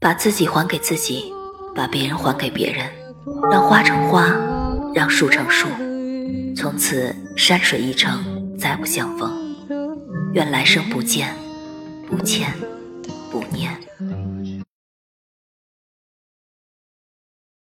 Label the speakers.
Speaker 1: 把自己还给自己把别人还给别人让花成花让树成树从此山水一程再不相逢。愿来生不见不欠不念。